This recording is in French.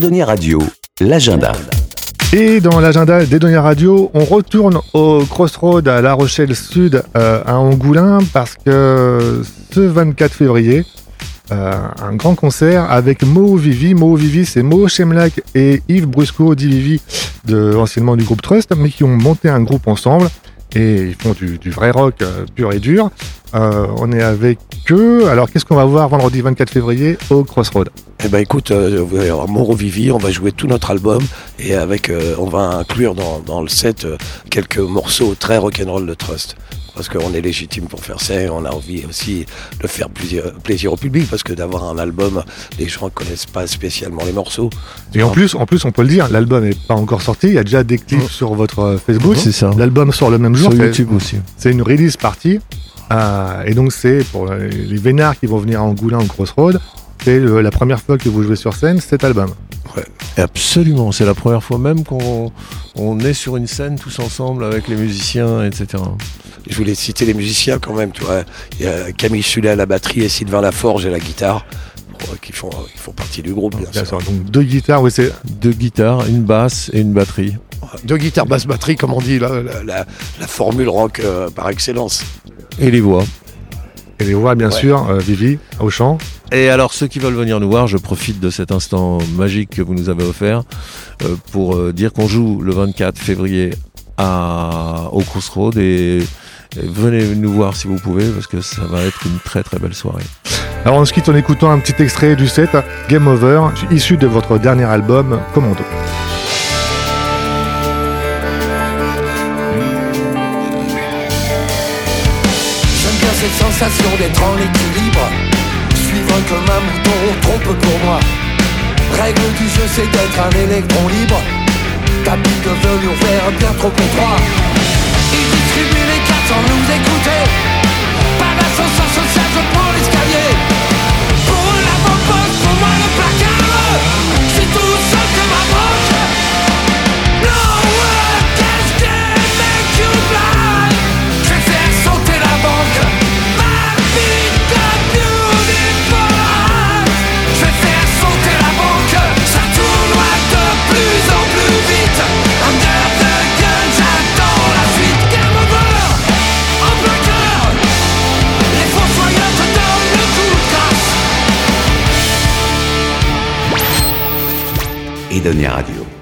Radio, l'agenda. Et dans l'agenda d'Edonia Radio, on retourne au Crossroad à La Rochelle Sud euh, à Angoulin parce que ce 24 février, euh, un grand concert avec Mo Vivi. Mo Vivi, c'est Mo Chemlak et Yves Brusco d'Ivivi, de, anciennement du groupe Trust, mais qui ont monté un groupe ensemble et ils font du, vrai rock euh, pur et dur. Euh, on est avec eux. Alors, qu'est-ce qu'on va voir vendredi 24 février au Crossroad Eh ben, écoute, euh, Moro Vivi, on va jouer tout notre album et avec, euh, on va inclure dans, le set quelques morceaux très rock'n'roll de Trust parce qu'on est légitime pour faire ça et on a envie aussi de faire plaisir, plaisir au public parce que d'avoir un album, les gens ne connaissent pas spécialement les morceaux. Et en plus, en plus, on peut le dire, l'album n'est pas encore sorti. Il y a déjà des clips sur votre Facebook. C'est ça. L'album sort le même jour. Sur YouTube aussi. C'est une release partie. Euh, et donc c'est pour les vénards qui vont venir à Angoulin en Crossroad, c'est la première fois que vous jouez sur scène cet album. Ouais, absolument, c'est la première fois même qu'on est sur une scène tous ensemble avec les musiciens, etc. Je voulais citer les musiciens quand même, tu vois. Il y a Camille Sulet à la batterie et Sylvain Laforge à la guitare. Qui font, font partie du groupe, bien, sûr. Donc deux guitares, oui, c'est. Deux guitares, une basse et une batterie. Deux guitares, basse, batterie, comme on dit, la, la, formule rock euh, par excellence. Et les voix. Et les voix, bien sûr, euh, Vivi, au chant. Et alors, ceux qui veulent venir nous voir, je profite de cet instant magique que vous nous avez offert euh, pour euh, dire qu'on joue le 24 février à, au Crossroad et, et, venez nous voir si vous pouvez parce que ça va être une très très belle soirée. Alors, on se quitte en écoutant un petit extrait du set Game Over, issu de votre dernier album Commando. Cette sensation d'être en équilibre. Suivre comme un mouton, trompe pour moi. Règle du jeu c'est d'être un électron libre. Tapis de velours vert bien trop étroit Vida Diário